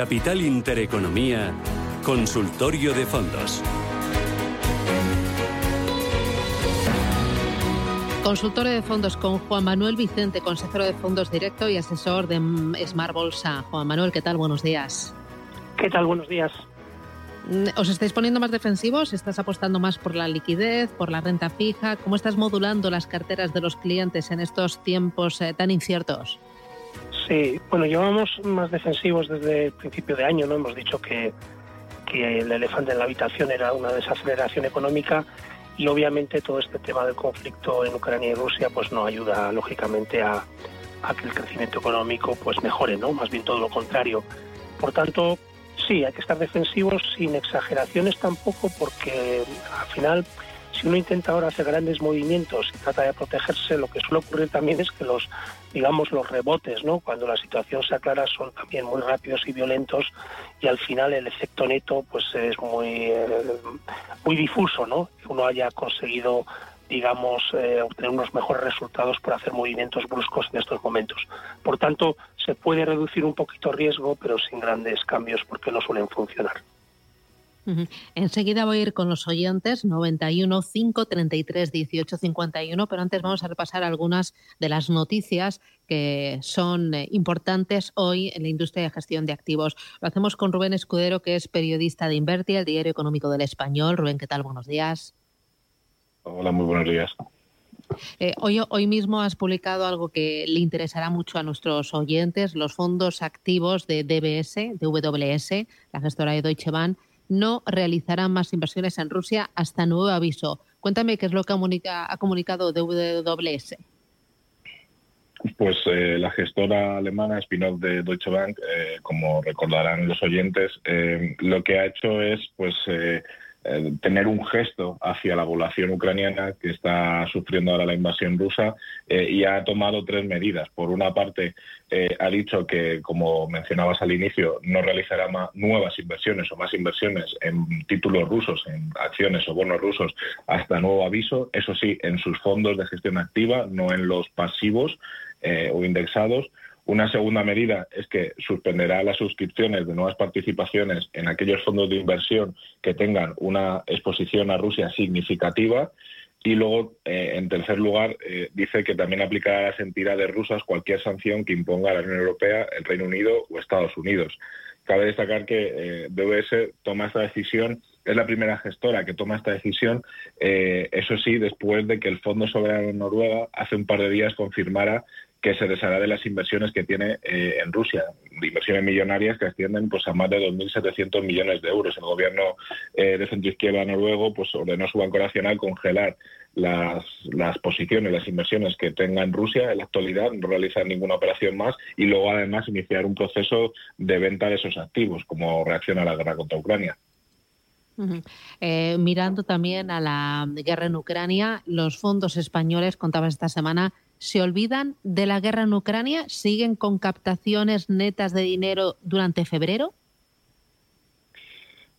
Capital Intereconomía, Consultorio de Fondos. Consultorio de fondos con Juan Manuel Vicente, consejero de fondos directo y asesor de Smart Bolsa. Juan Manuel, ¿qué tal? Buenos días. ¿Qué tal? Buenos días. Mm, ¿Os estáis poniendo más defensivos? ¿Estás apostando más por la liquidez, por la renta fija? ¿Cómo estás modulando las carteras de los clientes en estos tiempos eh, tan inciertos? Sí, bueno, llevamos más defensivos desde el principio de año, ¿no? Hemos dicho que, que el elefante en la habitación era una desaceleración económica y obviamente todo este tema del conflicto en Ucrania y Rusia pues no ayuda lógicamente a, a que el crecimiento económico pues mejore, ¿no? Más bien todo lo contrario. Por tanto, sí, hay que estar defensivos sin exageraciones tampoco, porque al final, si uno intenta ahora hacer grandes movimientos y trata de protegerse, lo que suele ocurrir también es que los, digamos, los rebotes, ¿no? Cuando la situación se aclara, son también muy rápidos y violentos y al final el efecto neto, pues es muy, eh, muy difuso, ¿no? Uno haya conseguido digamos, eh, obtener unos mejores resultados por hacer movimientos bruscos en estos momentos. Por tanto, se puede reducir un poquito riesgo, pero sin grandes cambios porque no suelen funcionar. Enseguida voy a ir con los oyentes 91 533 18 51, pero antes vamos a repasar algunas de las noticias que son eh, importantes hoy en la industria de gestión de activos. Lo hacemos con Rubén Escudero, que es periodista de Inverti, el diario económico del español. Rubén, ¿qué tal? Buenos días. Hola, muy buenos días. Eh, hoy, hoy mismo has publicado algo que le interesará mucho a nuestros oyentes. Los fondos activos de DBS, de WS, la gestora de Deutsche Bank, no realizarán más inversiones en Rusia hasta nuevo aviso. Cuéntame qué es lo que ha comunicado WS. Pues eh, la gestora alemana spin-off de Deutsche Bank, eh, como recordarán los oyentes, lo que ha hecho es pues eh, tener un gesto hacia la población ucraniana que está sufriendo ahora la invasión rusa eh, y ha tomado tres medidas. Por una parte, eh, ha dicho que, como mencionabas al inicio, no realizará más, nuevas inversiones o más inversiones en títulos rusos, en acciones o bonos rusos, hasta nuevo aviso. Eso sí, en sus fondos de gestión activa, no en los pasivos o indexados. Una segunda medida es que suspenderá las suscripciones de nuevas participaciones en aquellos fondos de inversión que tengan una exposición a Rusia significativa. Y luego, eh, en tercer lugar, eh, dice que también aplicará a las entidades rusas cualquier sanción que imponga la Unión Europea, el Reino Unido o Estados Unidos. Cabe destacar que eh, DBS toma esta decisión, es la primera gestora que toma esta decisión, eso sí, después de que el Fondo Soberano Noruega hace un par de días confirmara que se deshará de las inversiones que tiene eh, en Rusia, inversiones millonarias que ascienden pues, a más de 2.700 millones de euros. El gobierno eh, de centroizquierda noruego pues, ordenó su Banco Nacional congelar las, las posiciones, las inversiones que tenga en Rusia en la actualidad, no realizar ninguna operación más y luego además iniciar un proceso de venta de esos activos como reacción a la guerra contra Ucrania. Eh, mirando también a la guerra en Ucrania, los fondos españoles, contaba esta semana, se olvidan de la guerra en Ucrania, siguen con captaciones netas de dinero durante febrero.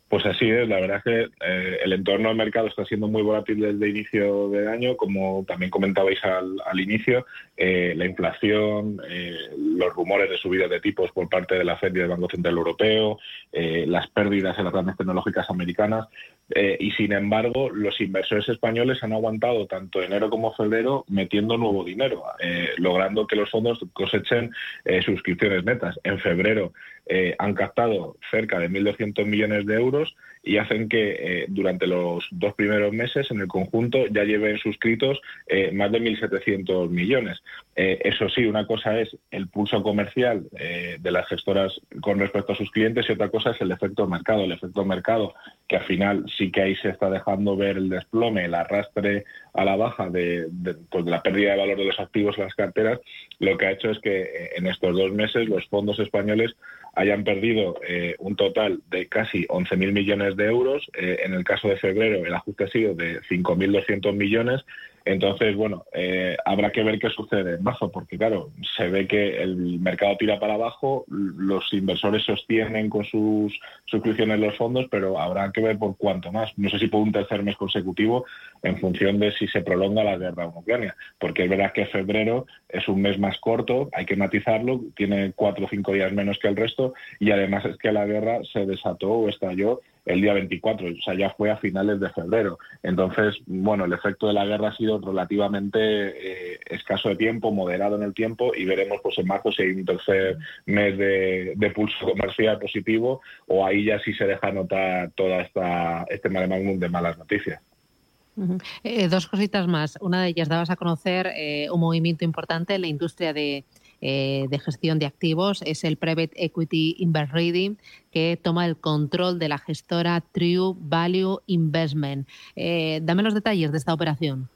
Pues así es, la verdad es que eh, el entorno del mercado está siendo muy volátil desde inicio del año, como también comentabais al, inicio, eh, la inflación, eh, los rumores de subidas de tipos por parte de la Fed y del Banco Central Europeo, las pérdidas en las grandes tecnológicas americanas, y sin embargo los inversores españoles han aguantado tanto enero como febrero metiendo nuevo dinero, logrando que los fondos cosechen suscripciones netas. En febrero eh, han captado cerca de 1.200 millones de euros y hacen que eh, durante los dos primeros meses en el conjunto ya lleven suscritos eh, más de 1.700 millones. Eso sí, una cosa es el pulso comercial de las gestoras con respecto a sus clientes y otra cosa es el efecto mercado. El efecto mercado que al final sí que ahí se está dejando ver el desplome, el arrastre a la baja de, pues la pérdida de valor de los activos en las carteras, lo que ha hecho es que en estos dos meses los fondos españoles hayan perdido eh, un total de casi 11.000 millones de euros. Eh, en el caso de febrero, el ajuste ha sido de 5.200 millones. Entonces, bueno, eh, habrá que ver qué sucede en marzo, porque claro, se ve que el mercado tira para abajo, los inversores sostienen con sus suscripciones los fondos, pero habrá que ver por cuánto más. No sé si por un tercer mes consecutivo, en función de si se prolonga la guerra en Ucrania, porque es verdad que febrero es un mes más corto, hay que matizarlo, tiene cuatro o cinco días menos que el resto, y además es que la guerra se desató o estalló el día 24, o sea, ya fue a finales de febrero. Entonces, bueno, el efecto de la guerra ha sido relativamente eh, escaso de tiempo, moderado en el tiempo, y veremos pues en marzo si hay un tercer mes de, pulso comercial positivo o ahí ya sí se deja notar toda esta este maremágnum de malas noticias. Eh, dos cositas más. Una de ellas, dabas a conocer eh, un movimiento importante en la industria de, eh, de gestión de activos es el Private Equity Invest Reading, que toma el control de la gestora True Value Investment. Eh, dame los detalles de esta operación.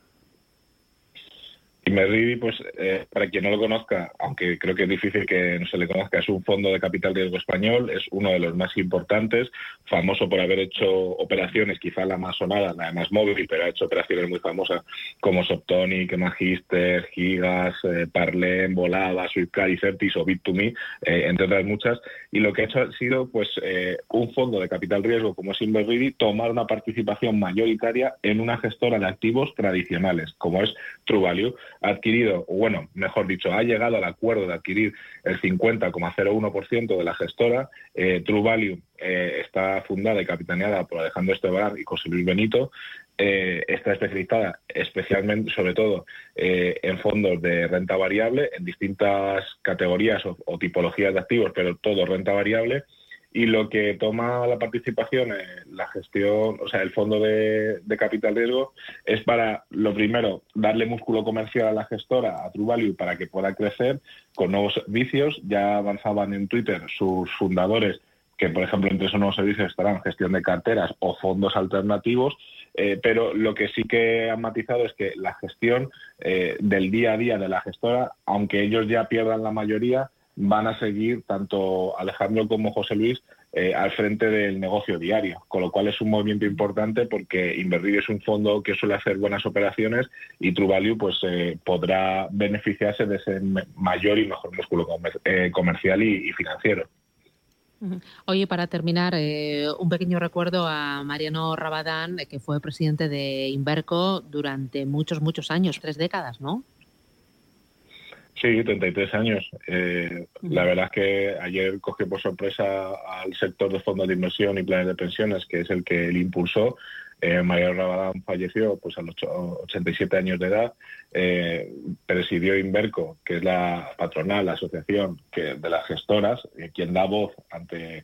Inmerridi, pues eh, para quien no lo conozca, aunque creo que es difícil que no se le conozca, es un fondo de capital riesgo español, es uno de los más importantes, famoso por haber hecho operaciones, quizá la más sonada, la más móvil, pero ha hecho operaciones muy famosas como Soptonic, Magister, Gigas, eh, Volada, Swiftcard Certis o Bit2Me, eh, entre otras muchas. Y lo que ha hecho ha sido pues eh, un fondo de capital riesgo como es Inmerridi tomar una participación mayoritaria en una gestora de activos tradicionales, como es True Value ha adquirido, o bueno, mejor dicho, ha llegado al acuerdo de adquirir el 50,01% de la gestora. Eh, True Value eh, está fundada y capitaneada por Alejandro Estebar y José Luis Benito. Eh, está especializada especialmente, sobre todo, en fondos de renta variable, en distintas categorías o tipologías de activos, pero todo renta variable y lo que toma la participación la gestión, o sea, el fondo de, capital riesgo, es para, lo primero, darle músculo comercial a la gestora, a True Value, para que pueda crecer con nuevos servicios. Ya avanzaban en Twitter sus fundadores, que por ejemplo entre esos nuevos servicios estarán gestión de carteras o fondos alternativos, eh, pero lo que sí que han matizado es que la gestión eh, del día a día de la gestora, aunque ellos ya pierdan la mayoría, van a seguir tanto Alejandro como José Luis eh, al frente del negocio diario, con lo cual es un movimiento importante porque Invertir es un fondo que suele hacer buenas operaciones y True Value pues eh, podrá beneficiarse de ese mayor y mejor músculo eh, comercial y, financiero. Oye, para terminar, un pequeño recuerdo a Mariano Rabadán, que fue presidente de Inverco durante muchos, muchos años, tres décadas, ¿no? Sí, 33 años. Eh, la verdad es que ayer cogió por sorpresa al sector de fondos de inversión y planes de pensiones, que es el que él impulsó. Eh, María Rabadán falleció pues, a los 87 años de edad. Eh, presidió Inverco, que es la patronal, la asociación que, de las gestoras, eh, quien da voz ante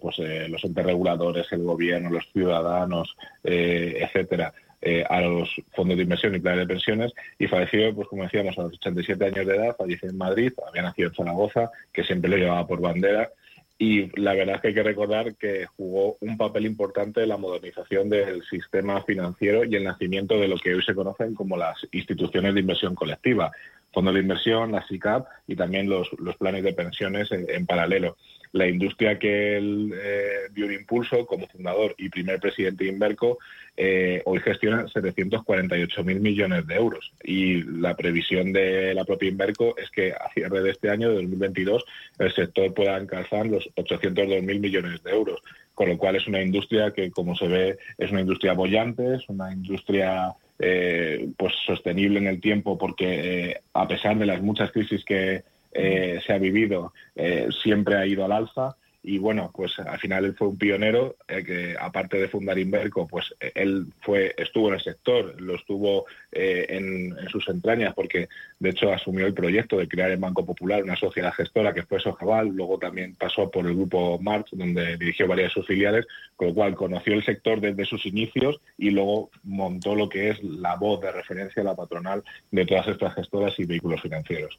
pues, los entes reguladores, el gobierno, los ciudadanos, etcétera, eh, a los fondos de inversión y planes de pensiones y falleció, pues como decíamos, a los 87 años de edad, falleció en Madrid, había nacido en Zaragoza, que siempre lo llevaba por bandera y la verdad es que hay que recordar que jugó un papel importante en la modernización del sistema financiero y el nacimiento de lo que hoy se conocen como las instituciones de inversión colectiva, fondos de inversión, la SICAP y también los, planes de pensiones en paralelo la industria que él eh, dio un impulso como fundador y primer presidente de Inverco, eh, hoy gestiona 748 mil millones de euros. Y la previsión de la propia Inverco es que a cierre de este año, de 2022, el sector pueda alcanzar los 802 mil millones de euros. Con lo cual es una industria que, como se ve, es una industria bollante, es una industria eh, pues sostenible en el tiempo porque a pesar de las muchas crisis que, eh, se ha vivido eh, siempre ha ido al alza y bueno, pues al final él fue un pionero eh, que aparte de fundar Inverco, pues él fue estuvo en el sector, lo estuvo en, sus entrañas porque de hecho asumió el proyecto de crear el Banco Popular, una sociedad gestora que fue Sojaval, luego también pasó por el grupo March donde dirigió varias de sus filiales, con lo cual conoció el sector desde sus inicios y luego montó lo que es la voz de referencia a la patronal de todas estas gestoras y vehículos financieros.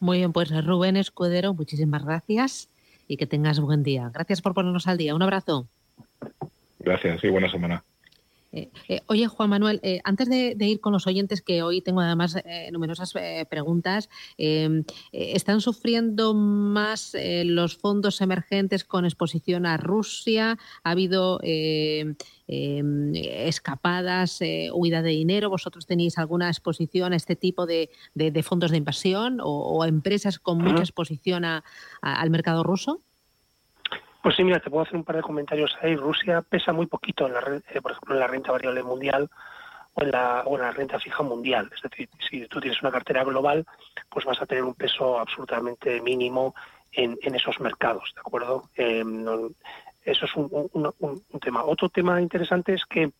Muy bien, pues Rubén Escudero, muchísimas gracias y que tengas buen día. Gracias por ponernos al día. Un abrazo. Gracias y buena semana. Eh, eh, oye, Juan Manuel, eh, antes de, ir con los oyentes, que hoy tengo además numerosas preguntas, ¿están sufriendo más los fondos emergentes con exposición a Rusia? ¿Ha habido escapadas, huida de dinero? ¿Vosotros tenéis alguna exposición a este tipo de, fondos de inversión o, empresas con mucha exposición al mercado ruso? Pues sí, mira, te puedo hacer un par de comentarios ahí. Rusia pesa muy poquito, en la, eh, por ejemplo, en la renta variable mundial o en, la, o la renta fija mundial. Es decir, si tú tienes una cartera global, pues vas a tener un peso absolutamente mínimo en, esos mercados, ¿de acuerdo? Eh, eso es un, tema. Otro tema interesante es que,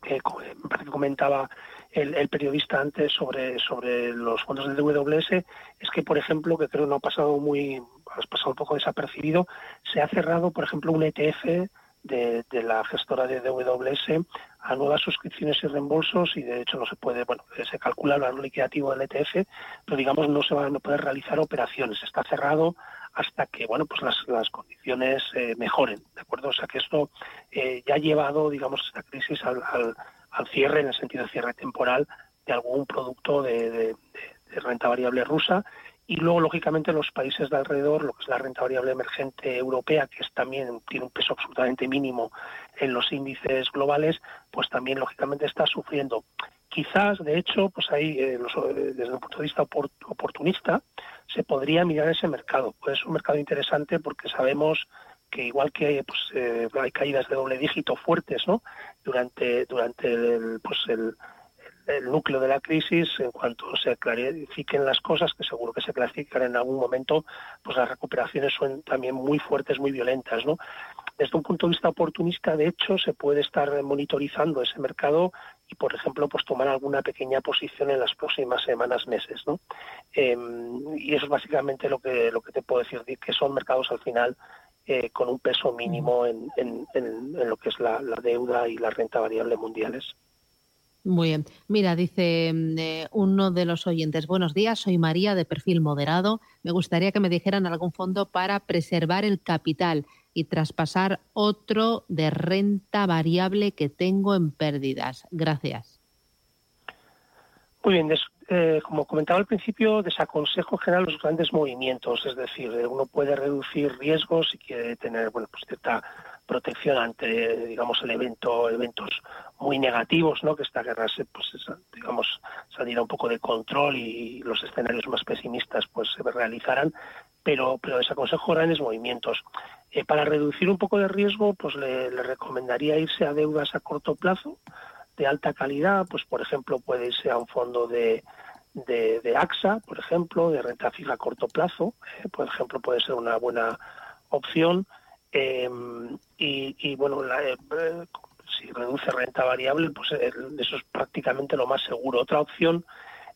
que que comentaba el, el, periodista antes sobre, sobre los fondos del DWS, es que, por ejemplo, que creo no ha pasado muy has pasado un poco desapercibido, se ha cerrado, por ejemplo, un ETF de, la gestora de DWS a nuevas suscripciones y reembolsos y de hecho no se puede, bueno, se calcula el valor liquidativo del ETF, pero digamos no se van a poder realizar operaciones, está cerrado hasta que, bueno, pues las, las condiciones eh, mejoren, ¿de acuerdo? O sea que esto eh, ya ha llevado, digamos, esta crisis al, al, cierre, en el sentido de cierre temporal, de algún producto de renta variable rusa y luego, lógicamente, los países de alrededor, lo que es la renta variable emergente europea, que es también tiene un peso absolutamente mínimo en los índices globales, pues también, lógicamente, está sufriendo. Quizás, de hecho, pues ahí, eh, eh, desde un punto de vista oportunista, se podría mirar ese mercado. Pues es un mercado interesante porque sabemos que igual que pues, eh, hay caídas de doble dígito fuertes ¿no? durante, durante el, pues el, el núcleo de la crisis, en cuanto se clarifiquen las cosas, que seguro que se clarifican en algún momento, pues las recuperaciones son también muy fuertes, muy violentas, ¿no? Desde un punto de vista oportunista, de hecho, se puede estar monitorizando ese mercado y, por ejemplo, pues tomar alguna pequeña posición en las próximas semanas, meses, ¿no? Em, y eso es básicamente lo que lo que te puedo decir, que son mercados al final eh, con un peso mínimo en, en, en, lo que es la deuda y la renta variable mundiales. Muy bien. Mira, dice mm, eh, uno de los oyentes, buenos días, soy María de perfil moderado. Me gustaría que me dijeran algún fondo para preservar el capital y traspasar otro de renta variable que tengo en pérdidas. Gracias. Muy bien, eh, como comentaba al principio, desaconsejo en general los grandes movimientos, es decir, eh, uno puede reducir riesgos y quiere tener bueno, pues cierta protección ante, digamos, el evento, eventos muy negativos, ¿no? Que esta guerra se, pues, digamos, saliera un poco de control y los escenarios más pesimistas, pues, se realizaran, pero, pero desaconsejo grandes movimientos. Eh, para reducir un poco de riesgo, pues le, recomendaría irse a deudas a corto plazo de alta calidad, pues, por ejemplo, puede irse a un fondo de, de, AXA, por ejemplo, de renta fija a corto plazo, eh, por ejemplo, puede ser una buena opción Em, y, bueno, eh, si reduce renta variable, pues eso es prácticamente lo más seguro. Otra opción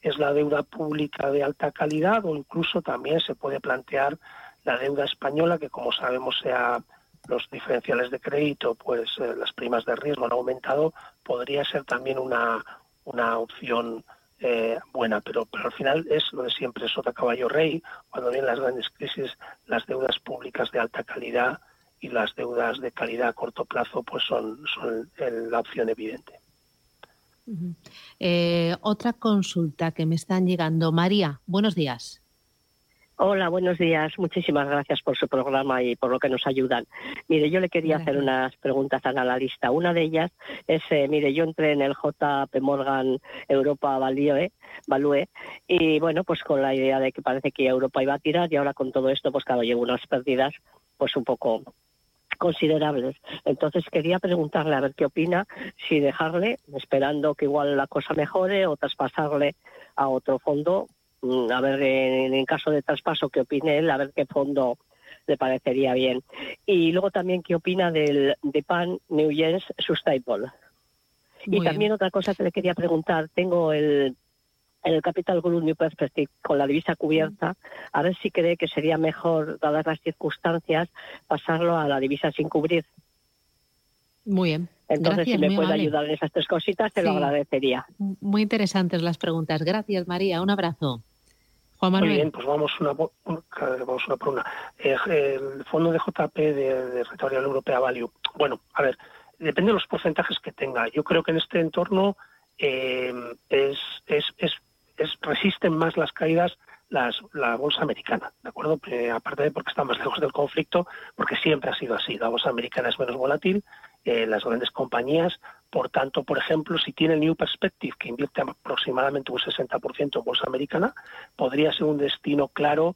es la deuda pública de alta calidad o incluso también se puede plantear la deuda española, que como sabemos sea los diferenciales de crédito, pues eh, las primas de riesgo han aumentado, podría ser también una, una opción eh, buena, pero, pero al final es lo de siempre, sota caballo rey, cuando vienen las grandes crisis, las deudas públicas de alta calidad y las deudas de calidad a corto plazo pues son, son la opción evidente. Eh, otra consulta que me están llegando. María, buenos días. Hola, buenos días. Muchísimas gracias por su programa y por lo que nos ayudan. Mire, yo le quería hacer unas preguntas a la analista. Una de ellas es, eh, mire, yo entré en el JP Morgan Europa Value, Value y bueno, pues con la idea de que parece que Europa iba a tirar y ahora con todo esto, pues claro, llevo unas pérdidas pues un poco considerables. Entonces quería preguntarle a ver qué opina, si dejarle, esperando que igual la cosa mejore, o traspasarle a otro fondo, mm, a ver en, caso de traspaso qué opine él, a ver qué fondo le parecería bien. Y luego también qué opina del de PAN New Gens Sustainable. y también otra cosa que le quería preguntar, tengo el en el Capital Group New Perspective con la divisa cubierta, a ver si cree que sería mejor, dadas las circunstancias, pasarlo a la divisa sin cubrir. Muy bien. Entonces, si me puede ayudar en esas tres cositas, te lo agradecería. Muy interesantes las preguntas. Gracias, María. Un abrazo. Juan Manuel. Muy bien, pues vamos una, vamos una por una. Eh, el fondo de JP de, de Europea Value. Bueno, a ver, depende de los porcentajes que tenga. Yo creo que en este entorno eh, es, es, es, resisten más las caídas las, la bolsa americana, ¿de acuerdo? Eh, aparte de porque está más lejos del conflicto, porque siempre ha sido así. La bolsa americana es menos volátil, eh, las grandes compañías, por tanto, por ejemplo, si tiene el New Perspective, que invierte aproximadamente un 60% en bolsa americana, podría ser un destino claro,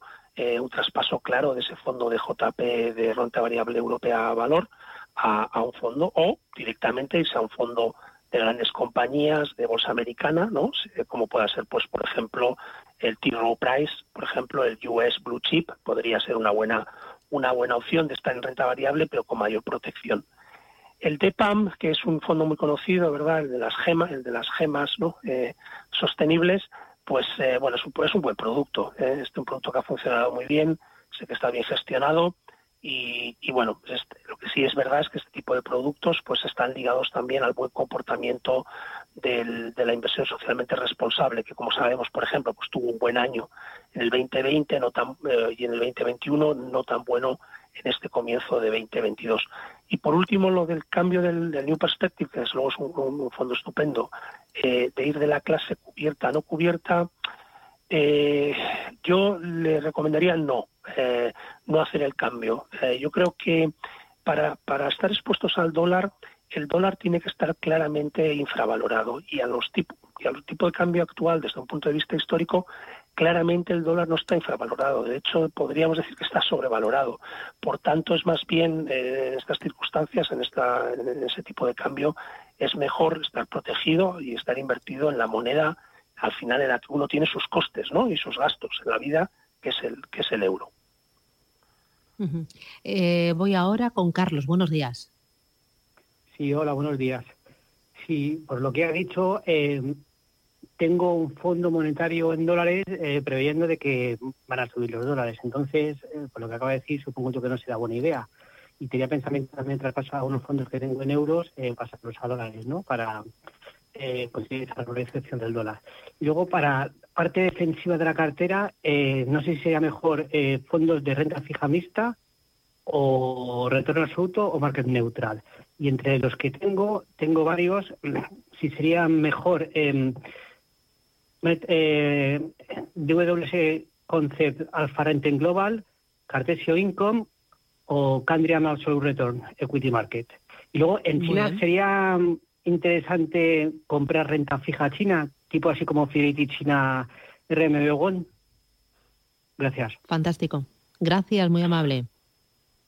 un traspaso claro de ese fondo de JP de renta variable europea a valor a, a un fondo o directamente irse a un fondo de grandes compañías de bolsa americana, ¿no? Como pueda ser, pues, por ejemplo, el T. Rowe Price, por ejemplo, el US Blue Chip, podría ser una buena, una buena opción de estar en renta variable, pero con mayor protección. El DPAM, que es un fondo muy conocido, ¿verdad? El de las gemas, el de las gemas, ¿no? Eh, sostenibles, pues, eh, bueno, es un, es un, buen producto. ¿eh? Es un producto que ha funcionado muy bien, sé que está bien gestionado y, bueno, pues este, lo que sí es verdad es que este tipo de productos pues están ligados también al buen comportamiento de la inversión socialmente responsable, que como sabemos, por ejemplo, pues tuvo un buen año en el 2020 no tan, eh, y en el 2021 no tan bueno en este comienzo de 2022. Y por último, lo del cambio del, New Perspective, que desde luego es un, fondo estupendo, eh, de ir de la clase cubierta a no cubierta, eh, yo le recomendaría no, eh, no hacer el cambio. Eh, yo creo que para, para estar expuestos al dólar, el dólar tiene que estar claramente infravalorado y a los y al tipo de cambio actual desde un punto de vista histórico claramente el dólar no está infravalorado de hecho podríamos decir que está sobrevalorado por tanto es más bien en estas circunstancias en esta en ese tipo de cambio es mejor estar protegido y estar invertido en la moneda al final en la que uno tiene sus costes ¿no? y sus gastos en la vida, que es el, que es el euro. Eh, voy ahora con Carlos. Buenos días. Sí, hola, buenos días. Sí, por lo que ha dicho, eh, tengo un fondo monetario en dólares eh, de que van a subir los dólares. Entonces, por lo que acaba de decir, supongo yo que no será buena idea. Y tenía pensamiento también traspasar unos fondos que tengo en euros, pasarlos a dólares, ¿no? Para eh, conseguir esa excepción del dólar. Y luego, para parte defensiva de la cartera, eh, no sé si sería mejor eh, fondos de renta fija mixta o retorno absoluto o market neutral. Y entre los que tengo, tengo varios, si sería mejor eh, eh, DWS Concept Alpha Renten Global, Cartesio Income o Candriam Absolute Return Equity Market. Y luego en China sería interesante comprar renta fija china, tipo así como Fidelity China RMB One? Gracias. Fantástico. Gracias, muy amable.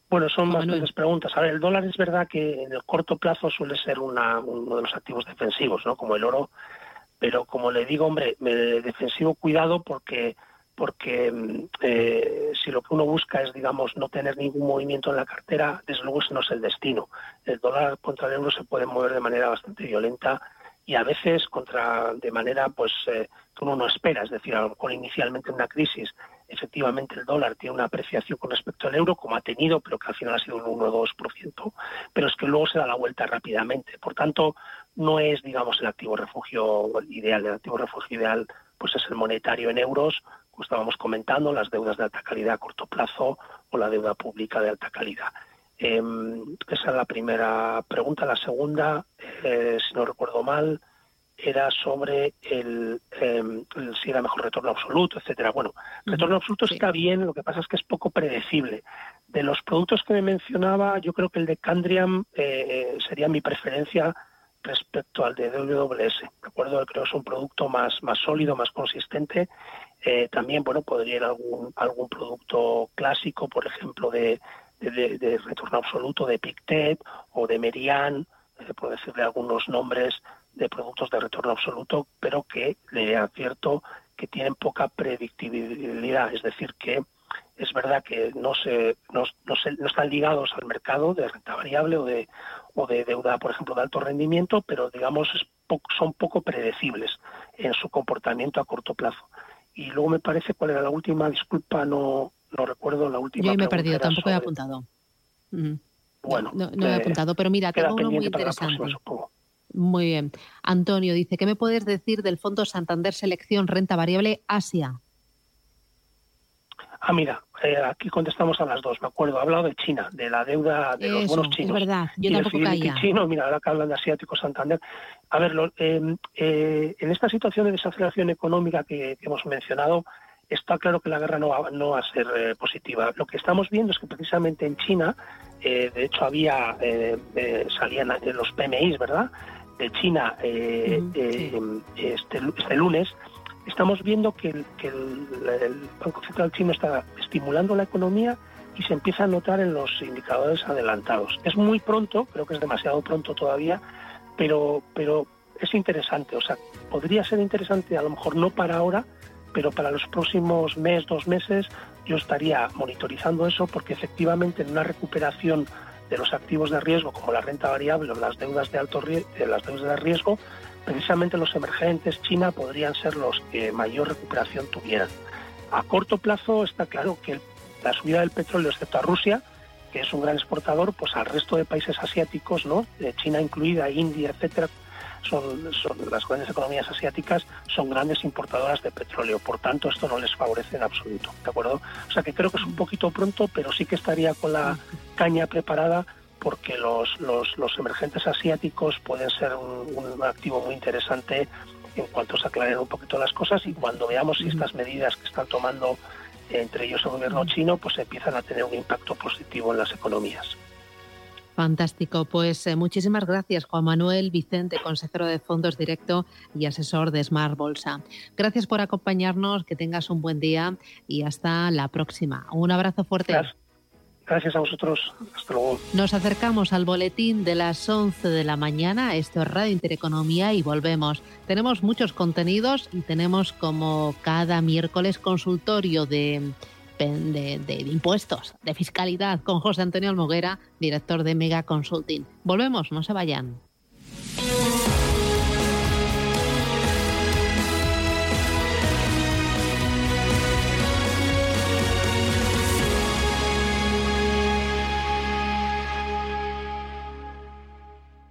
Bueno, son bastantes preguntas. A ver, el dólar es verdad que en el corto plazo suele ser una, uno de los activos defensivos, ¿no? Como el oro. Pero como le digo, hombre, defensivo cuidado porque porque mm, eh, si lo que uno busca es, digamos, no tener ningún movimiento en la cartera, desde luego ese no es el destino. El dólar contra el euro se puede mover de manera bastante violenta y a veces contra de manera pues eh, que uno no espera, es decir, mejor inicialmente en una crisis efectivamente el dólar tiene una apreciación con respecto al euro como ha tenido, pero que al final ha sido un 1 o 2%, pero es que luego se da la vuelta rápidamente. Por tanto, no es, digamos, el activo refugio ideal. El activo refugio ideal pues es el monetario en euros como estábamos comentando, las deudas de alta calidad a corto plazo o la deuda pública de alta calidad. Em, esa es la primera pregunta. La segunda, eh, si no recuerdo mal, era sobre el, em, si era mejor retorno absoluto, etcétera. Bueno, retorno absoluto está bien, lo que pasa es que es poco predecible. De los productos que me mencionaba, yo creo que el de Candriam eh, sería mi preferencia respecto al de WWS. Recuerdo creo que es un producto más, más sólido, más consistente eh, también, bueno, podría ir algún, algún producto clásico, por ejemplo, de, de, retorno absoluto de Pictet o de Merian, eh, por decirle algunos nombres de productos de retorno absoluto, pero que le advierto que tienen poca predictibilidad, es decir, que es verdad que no se, no, se, no están ligados al mercado de renta variable o de, o de deuda, por ejemplo, de alto rendimiento, pero digamos son poco predecibles en su comportamiento a corto plazo. Y luego me parece cuál era la última, disculpa, no, no recuerdo la última. Yo me he perdido, tampoco he apuntado. Bueno, no, he apuntado, pero mira, tengo uno muy interesante. muy bien. Antonio dice, ¿qué me puedes decir del Fondo Santander Selección Renta Variable Asia? Ah, mira, eh, aquí contestamos a las dos, me acuerdo. He hablado de China, de la deuda de los bonos chinos. Es verdad, yo tampoco caía. chino, mira, ahora que hablan de asiático Santander. A ver, em, eh, en esta situación de desaceleración económica que, hemos mencionado, está claro que la guerra no va, no va a ser eh, positiva. Lo que estamos viendo es que precisamente en China, de hecho había, salían los PMIs, ¿verdad? De China este, este lunes estamos viendo que, el, Banco Central chino está estimulando la economía y se empieza a notar en los indicadores adelantados. Es muy pronto, creo que es demasiado pronto todavía, pero, pero es interesante. O sea, podría ser interesante, a lo mejor no para ahora, pero para los próximos mes, dos meses, yo estaría monitorizando eso porque efectivamente en una recuperación de los activos de riesgo como la renta variable o las deudas de alto riesgo, las deudas de riesgo, precisamente los emergentes, China, podrían ser los que mayor recuperación tuvieran. A corto plazo está claro que la subida del petróleo, excepto a Rusia, que es un gran exportador, pues al resto de países asiáticos, ¿no? China incluida, India, etcétera, son, las grandes economías asiáticas son grandes importadoras de petróleo. Por tanto, esto no les favorece en absoluto. ¿De acuerdo? O sea que creo que es un poquito pronto, pero sí que estaría con la caña preparada porque los, los, emergentes asiáticos pueden ser un, activo muy interesante en cuanto se aclaren un poquito las cosas y cuando veamos si estas medidas que están tomando entre ellos el gobierno chino pues empiezan a tener un impacto positivo en las economías. Fantástico. Pues eh, muchísimas gracias, Juan Manuel Vicente, consejero de Fondos Directo y asesor de Smart Bolsa. Gracias por acompañarnos, que tengas un buen día y hasta la próxima. Un abrazo fuerte. Gracias a vosotros. Hasta luego. Nos acercamos al boletín de las 11 de la mañana. Esto es Radio Intereconomía y volvemos. Tenemos muchos contenidos y tenemos como cada miércoles consultorio de, de, impuestos, de fiscalidad con José Antonio Almoguera, director de Mega Consulting. Volvemos, no se vayan.